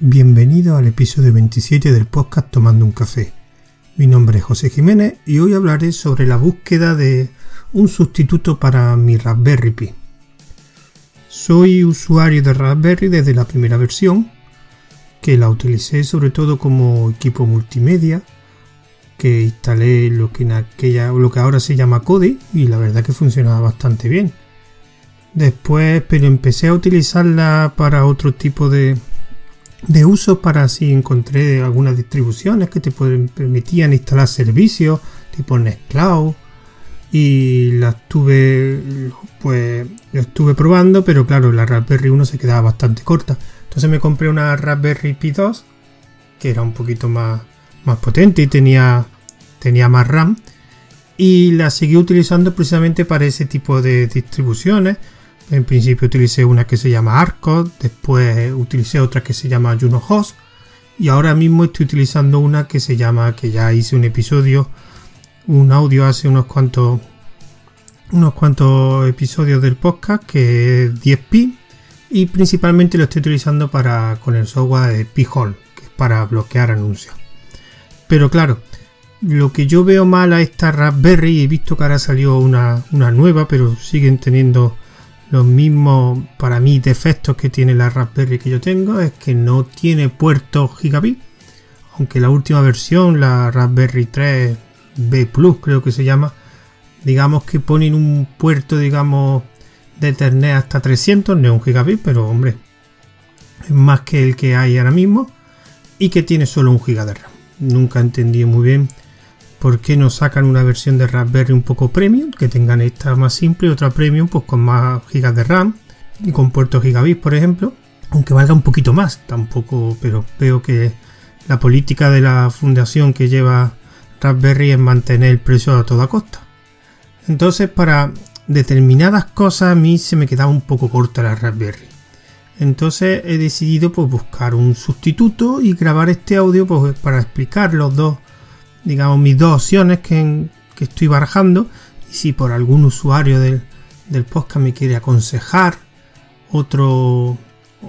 Bienvenido al episodio 27 del podcast Tomando un café. Mi nombre es José Jiménez y hoy hablaré sobre la búsqueda de un sustituto para mi Raspberry Pi. Soy usuario de Raspberry desde la primera versión, que la utilicé sobre todo como equipo multimedia, que instalé lo que, en aquella, lo que ahora se llama Kodi y la verdad que funcionaba bastante bien. Después, pero empecé a utilizarla para otro tipo de, de uso para si encontré algunas distribuciones que te permitían instalar servicios tipo Nextcloud y la estuve pues lo estuve probando pero claro la Raspberry 1 se quedaba bastante corta. Entonces me compré una Raspberry Pi 2 que era un poquito más, más potente y tenía tenía más RAM y la seguí utilizando precisamente para ese tipo de distribuciones en principio utilicé una que se llama Arcot, después utilicé otra que se llama Juno Host y ahora mismo estoy utilizando una que se llama, que ya hice un episodio, un audio hace unos cuantos unos cuantos episodios del podcast que es 10pi y principalmente lo estoy utilizando para con el software de P-Hole, que es para bloquear anuncios. Pero claro, lo que yo veo mal a esta Raspberry, he visto que ahora salió una, una nueva, pero siguen teniendo los mismos, para mí, defectos que tiene la Raspberry que yo tengo es que no tiene puerto gigabit. Aunque la última versión, la Raspberry 3 B Plus creo que se llama, digamos que ponen un puerto, digamos, de Ethernet hasta 300, no un gigabit, pero hombre, es más que el que hay ahora mismo y que tiene solo un giga de RAM. Nunca entendí muy bien ¿por qué no sacan una versión de Raspberry un poco premium? Que tengan esta más simple y otra premium pues con más gigas de RAM y con puertos gigabit, por ejemplo. Aunque valga un poquito más, tampoco, pero veo que la política de la fundación que lleva Raspberry es mantener el precio a toda costa. Entonces, para determinadas cosas a mí se me quedaba un poco corta la Raspberry. Entonces he decidido pues, buscar un sustituto y grabar este audio pues, para explicar los dos digamos, mis dos opciones que, estoy barajando. Y si por algún usuario del, podcast me quiere aconsejar otro,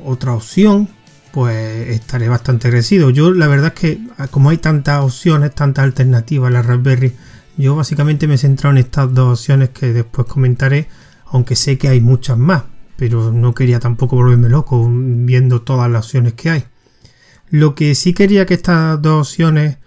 otra opción, pues estaré bastante agradecido. Yo la verdad es que como hay tantas opciones, tantas alternativas a la Raspberry, yo básicamente me he centrado en estas dos opciones que después comentaré, aunque sé que hay muchas más, pero no quería tampoco volverme loco viendo todas las opciones que hay. Lo que sí quería que estas dos opciones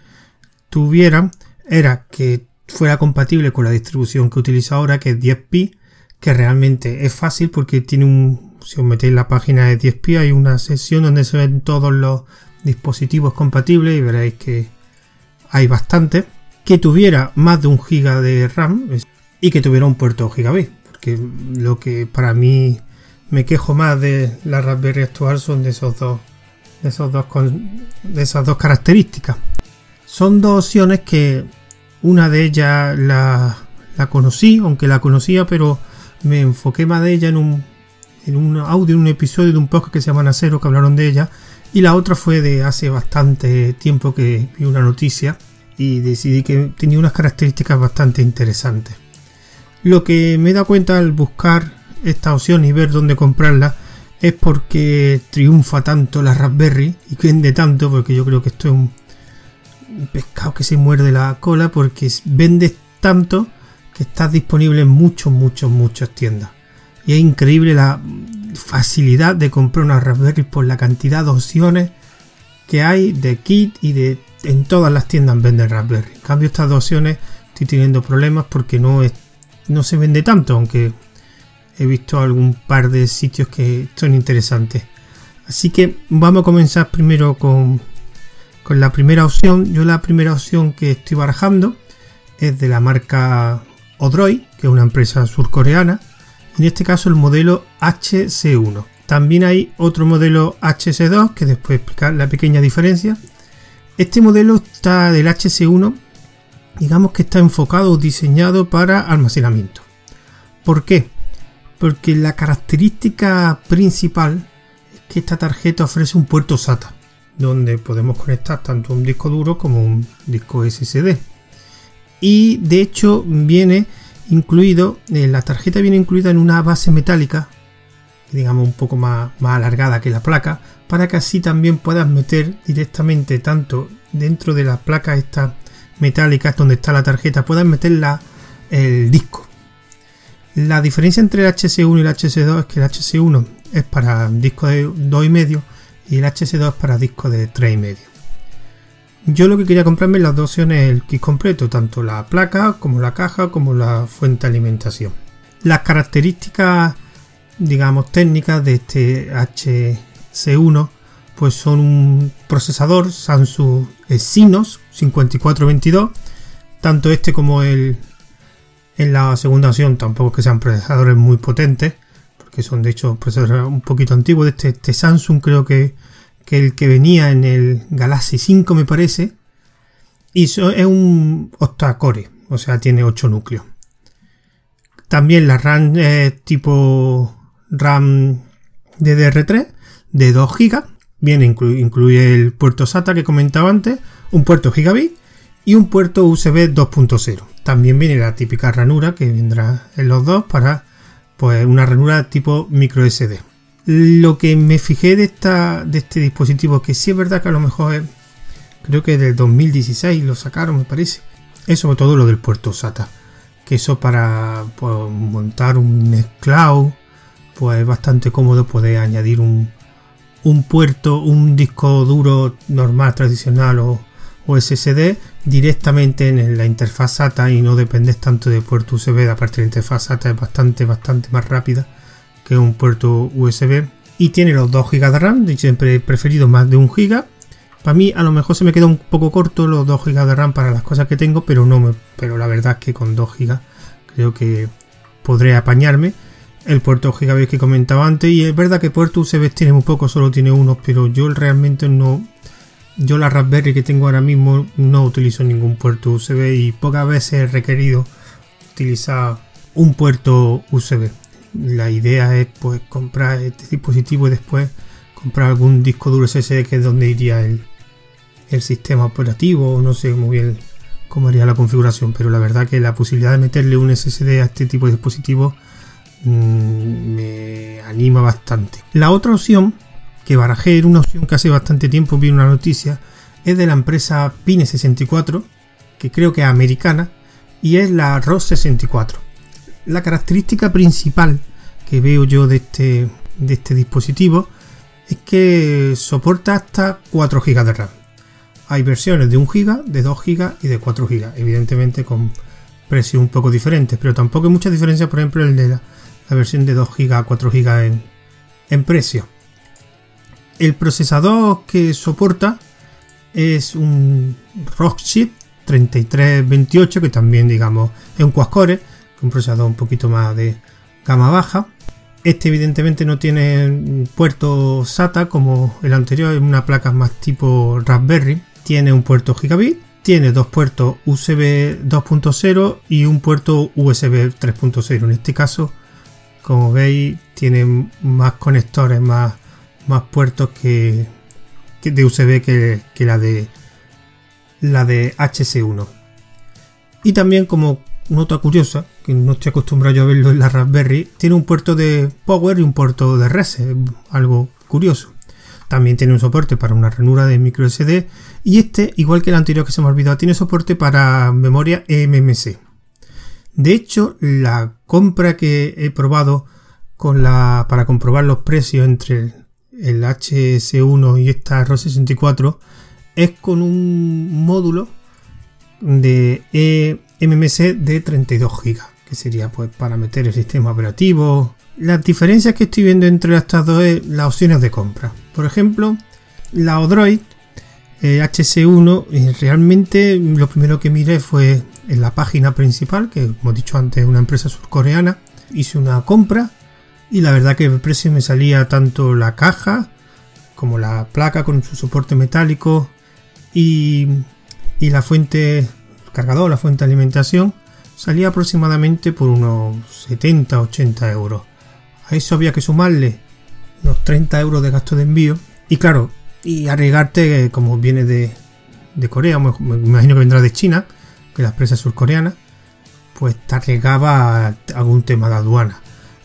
tuvieran era que fuera compatible con la distribución que utilizo ahora, que es 10pi, que realmente es fácil porque tiene un, si os metéis en la página de 10pi, hay una sección donde se ven todos los dispositivos compatibles y veréis que hay bastante. Que tuviera más de un giga de RAM y que tuviera un puerto gigabit, porque lo que para mí me quejo más de la Raspberry actual son de esos dos, de esos dos, de esas dos características. Son dos opciones que una de ellas la, conocí, aunque la conocía, pero me enfoqué más de ella en un, en un audio, en un episodio de un podcast que se llama Nacero, que hablaron de ella. Y la otra fue de hace bastante tiempo que vi una noticia y decidí que tenía unas características bastante interesantes. Lo que me dado cuenta al buscar esta opción y ver dónde comprarla es porque triunfa tanto la Raspberry y vende tanto, porque yo creo que esto es un, pescado que se muerde la cola porque vendes tanto que estás disponible en muchos, muchos, muchas tiendas. Y es increíble la facilidad de comprar una Raspberry por la cantidad de opciones que hay de kit y de en todas las tiendas venden Raspberry. En cambio estas dos opciones estoy teniendo problemas porque no es, no se vende tanto, aunque he visto algún par de sitios que son interesantes. Así que vamos a comenzar primero con con la primera opción. Yo la primera opción que estoy barajando es de la marca Odroid, que es una empresa surcoreana. En este caso el modelo HC1. También hay otro modelo HC2 que después explicar la pequeña diferencia. Este modelo está del HC1, digamos que está enfocado o diseñado para almacenamiento. ¿Por qué? Porque la característica principal es que esta tarjeta ofrece un puerto SATA donde podemos conectar tanto un disco duro como un disco SSD. Y de hecho viene incluido, eh, la tarjeta viene incluida en una base metálica digamos un poco más, más alargada que la placa, para que así también puedas meter directamente tanto dentro de la placa esta metálica donde está la tarjeta, puedas meter el disco. La diferencia entre el HS1 y el HS2 es que el HS1 es para disco de 2,5 y el HS2 es para disco de 3,5. Yo lo que quería comprarme las dos opciones el kit completo, tanto la placa como la caja como la fuente de alimentación. Las características, digamos, técnicas de este HC1 pues son un procesador Samsung Exynos 5422, tanto este como el en la segunda opción tampoco que sean procesadores muy potentes, porque son de hecho procesadores un poquito antiguos. Este, este Samsung creo que, que, el que venía en el Galaxy 5 me parece. Y es un octa-core, o sea, tiene 8 núcleos. También la RAM tipo RAM DDR3 de 2 GB. Viene, incluye el puerto SATA que comentaba antes, un puerto Gigabit y un puerto USB 2.0. También viene la típica ranura que vendrá en los dos para pues una ranura tipo micro SD. Lo que me fijé de, esta, de este dispositivo, que sí es verdad que a lo mejor es, creo que del 2016 lo sacaron, me parece, es sobre todo lo del puerto SATA. Que eso para pues, montar un Cloud, pues es bastante cómodo poder añadir un, un puerto, un disco duro normal, tradicional o, o SSD directamente en la interfaz SATA y no dependes tanto de puerto USB. Aparte la interfaz SATA es bastante, bastante más rápida que un puerto USB. Y tiene los 2 GB de RAM, de siempre he preferido más de 1 GB. Para mí a lo mejor se me queda un poco corto los 2 GB de RAM para las cosas que tengo, pero no me, pero la verdad es que con 2 GB creo que podré apañarme. El puerto gigabit que comentaba antes y es verdad que puerto USB tiene muy poco, solo tiene uno, pero yo realmente no yo la Raspberry que tengo ahora mismo no utilizo ningún puerto USB y pocas veces he requerido utilizar un puerto USB. La idea es pues comprar este dispositivo y después comprar algún disco duro SSD que es donde iría el, sistema operativo no sé muy bien cómo haría la configuración, pero la verdad que la posibilidad de meterle un SSD a este tipo de dispositivo mm, me anima bastante. La otra opción que barajé una opción que hace bastante tiempo vi una noticia, es de la empresa Pine64, que creo que es americana, y es la ROS 64. La característica principal que veo yo de este, de este dispositivo es que soporta hasta 4 GB de RAM. Hay versiones de 1 GB, de 2 GB y de 4 GB, evidentemente con precios un poco diferentes, pero tampoco hay mucha diferencia, por ejemplo, el de la, versión de 2 GB a 4 GB en precio. El procesador que soporta es un Rockchip 3328 que también digamos es un quad-core, un procesador un poquito más de gama baja. Este evidentemente no tiene puerto SATA como el anterior, es una placa más tipo Raspberry. Tiene un puerto Gigabit, tiene dos puertos USB 2.0 y un puerto USB 3.0. En este caso, como veis, tiene más conectores, más más puertos que, de USB que, la de la de HC1. Y también como nota curiosa, que no estoy acostumbrado a verlo en la Raspberry, tiene un puerto de Power y un puerto de Reset, algo curioso. También tiene un soporte para una ranura de micro SD y este, igual que el anterior que se me ha olvidado, tiene soporte para memoria MMC. De hecho, la compra que he probado para comprobar los precios entre el HS1 y esta RO64 es con un módulo de eMMC de 32 GB, que sería pues para meter el sistema operativo. Las diferencias que estoy viendo entre estas dos es las opciones de compra. Por ejemplo, la Odroid HC1, eh, realmente lo primero que miré fue en la página principal, que como he dicho antes es una empresa surcoreana. Hice una compra y la verdad que el precio me salía tanto la caja como la placa con su soporte metálico y, la fuente cargador, la fuente de alimentación salía aproximadamente por unos 70-80 euros. A eso había que sumarle unos 30 euros de gasto de envío y claro, y arriesgarte como viene de, de Corea, me, imagino que vendrá de China, que la empresa surcoreana, pues te arriesgaba algún tema de aduana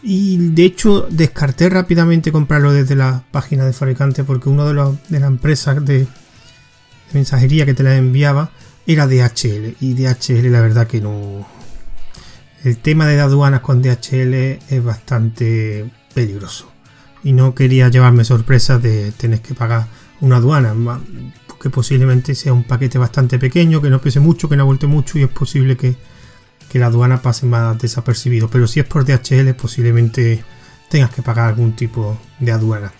Y de hecho descarté rápidamente comprarlo desde la página de fabricante porque uno de, los, de las empresas de, mensajería que te la enviaba era DHL. Y DHL la verdad que no... El tema de aduanas con DHL es bastante peligroso. Y no quería llevarme sorpresas de tener que pagar una aduana. Porque posiblemente sea un paquete bastante pequeño, que no pese mucho, que no vuelte mucho y es posible que que la aduana pase más desapercibido. Pero si es por DHL, posiblemente tengas que pagar algún tipo de aduana.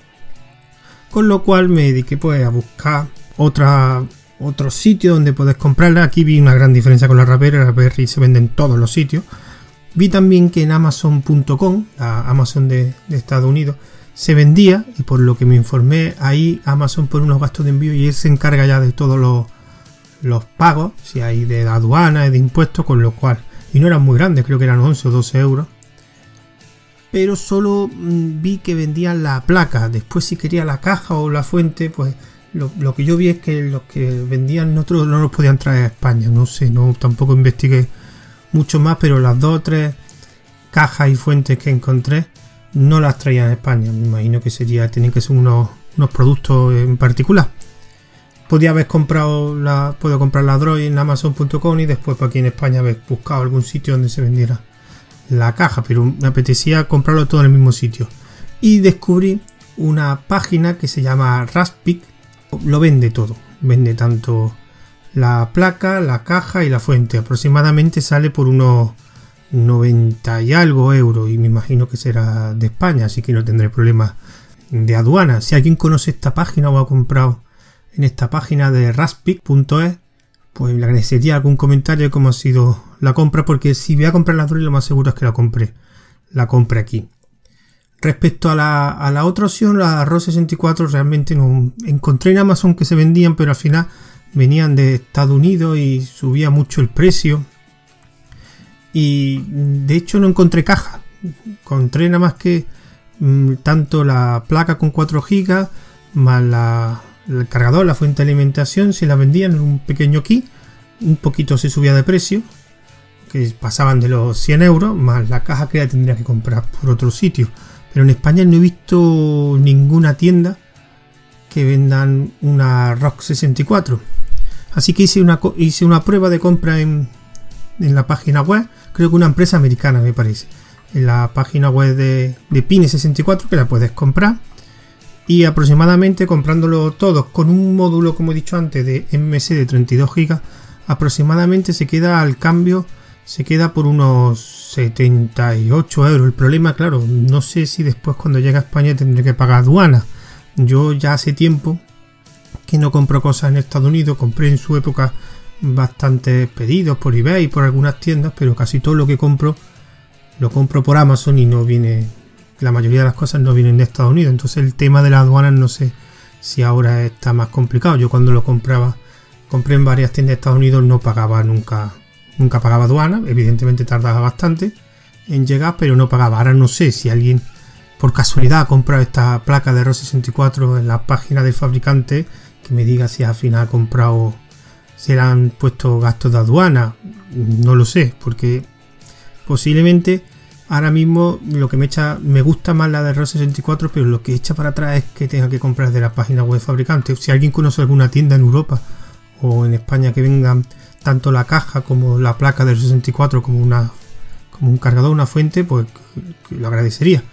Con lo cual me dediqué pues a buscar otra, otro sitio donde puedes comprarla. Aquí vi una gran diferencia con la Raspberry. La Raspberry se vende en todos los sitios. Vi también que en Amazon.com, la Amazon de, Estados Unidos, se vendía y por lo que me informé ahí Amazon por unos gastos de envío y él se encarga ya de todos los, los pagos, si hay de aduana de impuestos, con lo cual y no eran muy grandes, creo que eran 11 o 12 euros. Pero solo mm, vi que vendían la placa, después si quería la caja o la fuente, pues lo, que yo vi es que los que vendían nosotros no los podían traer a España, no sé, no tampoco investigué mucho más, pero las dos o tres cajas y fuentes que encontré no las traían a España, me imagino que sería, tienen que ser unos, unos productos en particular podía haber comprado la puedo comprar la Droid en amazon.com y después para aquí en España haber buscado algún sitio donde se vendiera la caja pero me apetecía comprarlo todo en el mismo sitio. Y descubrí una página que se llama Raspic lo vende todo. Vende tanto la placa la caja y la fuente. Aproximadamente sale por unos 90 y algo euros y me imagino que será de España así que no tendré problemas de aduana. Si alguien conoce esta página o ha comprado en esta página de raspic.es, pues le agradecería algún comentario de cómo ha sido la compra, porque si voy a comprar la Droid lo más seguro es que la compre, la compre aquí. Respecto a la, a la otra opción, la ROS 64, realmente no encontré en Amazon que se vendían, pero al final venían de Estados Unidos y subía mucho el precio. Y de hecho no encontré caja. Encontré nada más que mm, tanto la placa con 4 GB más la, el cargador, la fuente de alimentación, se la vendían en un pequeño kit, un poquito se subía de precio, que pasaban de los 100 euros, más la caja que ya tendría que comprar por otro sitio. Pero en España no he visto ninguna tienda que vendan una Rock 64. Así que hice una, hice una prueba de compra en, en la página web, creo que una empresa americana me parece, en la página web de, de Pine 64 que la puedes comprar y aproximadamente comprándolo todos con un módulo como he dicho antes de MMC de 32 GB aproximadamente se queda al cambio se queda por unos 78 euros. El problema claro no sé si después cuando llegue a España tendré que pagar aduana. Yo ya hace tiempo que no compro cosas en Estados Unidos compré en su época bastantes pedidos por eBay y por algunas tiendas pero casi todo lo que compro lo compro por Amazon y no viene la mayoría de las cosas no vienen de Estados Unidos. Entonces el tema de las aduanas no sé si ahora está más complicado. Yo cuando lo compraba, compré en varias tiendas de Estados Unidos, no pagaba nunca, nunca pagaba aduana. Evidentemente tardaba bastante en llegar, pero no pagaba. Ahora no sé si alguien por casualidad ha comprado esta placa de RO64 en la página del fabricante, que me diga si al final ha comprado, se le han puesto gastos de aduana. No lo sé, porque posiblemente Ahora mismo lo que me echa, me gusta más la de r 64, pero lo que echa para atrás es que tenga que comprar de la página web fabricante. Si alguien conoce alguna tienda en Europa o en España que vengan tanto la caja como la placa del 64 como una como un cargador, una fuente, pues lo agradecería,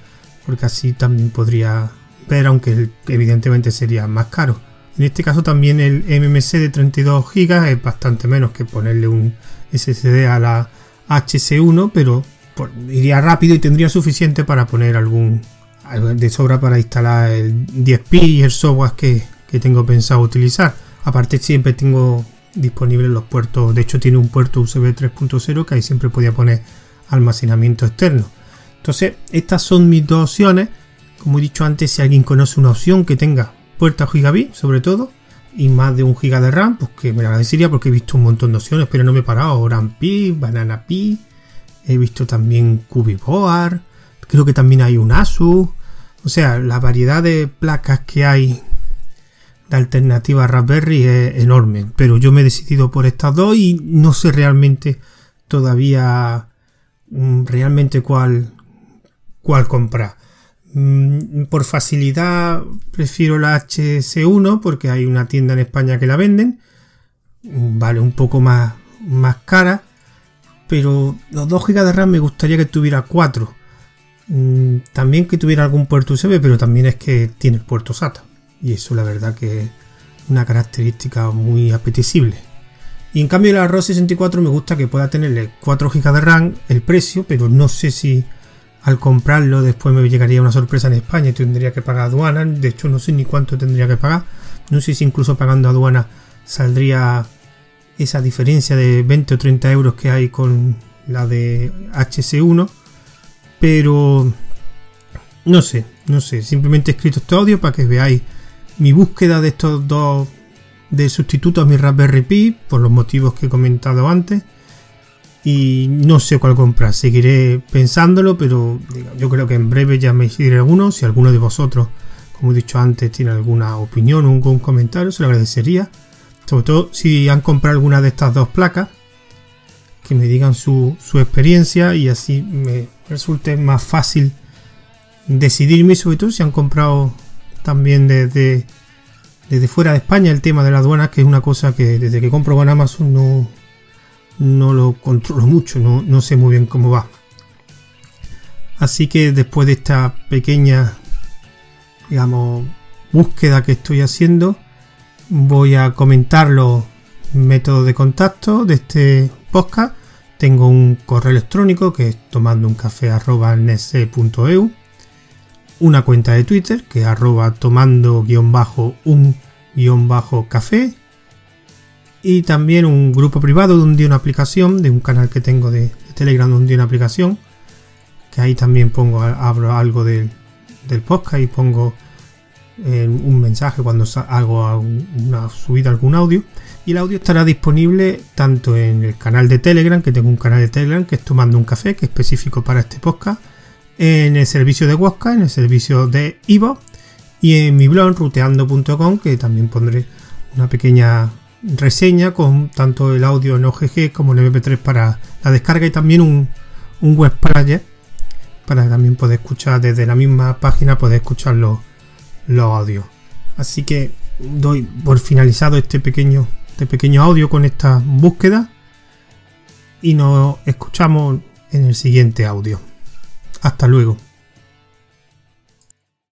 porque así también podría ver, aunque evidentemente sería más caro. En este caso también el MMC de 32 GB es bastante menos que ponerle un SSD a la HC1, pero iría rápido y tendría suficiente para poner algún de sobra para instalar el 10P y el software que, tengo pensado utilizar. Aparte siempre tengo disponibles los puertos, de hecho tiene un puerto USB 3.0 que ahí siempre podía poner almacenamiento externo. Entonces estas son mis dos opciones. Como he dicho antes, si alguien conoce una opción que tenga puerta gigabit sobre todo y más de un giga de RAM, pues que me agradecería porque he visto un montón de opciones, pero no me he parado. RAM Pi, Banana Pi, He visto también Cubiboard. Creo que también hay un Asus. O sea, la variedad de placas que hay de alternativa a Raspberry es enorme. Pero yo me he decidido por estas dos y no sé realmente todavía mm, realmente cuál cuál comprar. Mm, por facilidad prefiero la HS1 porque hay una tienda en España que la venden. Mm, vale un poco más, más cara. Pero los 2 GB de RAM me gustaría que tuviera 4. Mm, también que tuviera algún puerto USB, pero también es que tiene puerto SATA. Y eso la verdad que es una característica muy apetecible. Y en cambio la ROS 64 me gusta que pueda tenerle 4 GB de RAM el precio, pero no sé si al comprarlo después me llegaría una sorpresa en España y tendría que pagar aduana. De hecho no sé ni cuánto tendría que pagar. No sé si incluso pagando aduana saldría esa diferencia de 20 o 30 euros que hay con la de HC1. Pero no sé, no sé. Simplemente he escrito este audio para que veáis mi búsqueda de estos dos de sustitutos a mi Raspberry Pi por los motivos que he comentado antes y no sé cuál comprar. Seguiré pensándolo, pero yo creo que en breve ya me decidiré alguno. Si alguno de vosotros, como he dicho antes, tiene alguna opinión o algún comentario, se lo agradecería. Sobre todo si han comprado alguna de estas dos placas, que me digan su, experiencia y así me resulte más fácil decidirme. Sobre todo si han comprado también desde, desde fuera de España el tema de las aduanas, que es una cosa que desde que compro con Amazon no no lo controlo mucho, no, sé muy bien cómo va. Así que después de esta pequeña, digamos, búsqueda que estoy haciendo, voy a comentar los métodos de contacto de este podcast. Tengo un correo electrónico que es tomando un café una cuenta de Twitter que es arroba tomando guion bajo un guion bajo café y también un grupo privado de un día una aplicación, de un canal que tengo de, Telegram de un día una aplicación, que ahí también pongo, abro algo del, podcast y pongo un mensaje cuando hago una subida algún audio. Y el audio estará disponible tanto en el canal de Telegram, que tengo un canal de Telegram que es Tomando un Café, que es específico para este podcast, en el servicio de Wosca, en el servicio de Ivo y en mi blog ruteando.com, que también pondré una pequeña reseña con tanto el audio en OGG como en MP3 para la descarga y también un, web player para también poder escuchar desde la misma página, poder escuchar los audios. Así que doy por finalizado este pequeño, este pequeño audio con esta búsqueda y nos escuchamos en el siguiente audio. Hasta luego.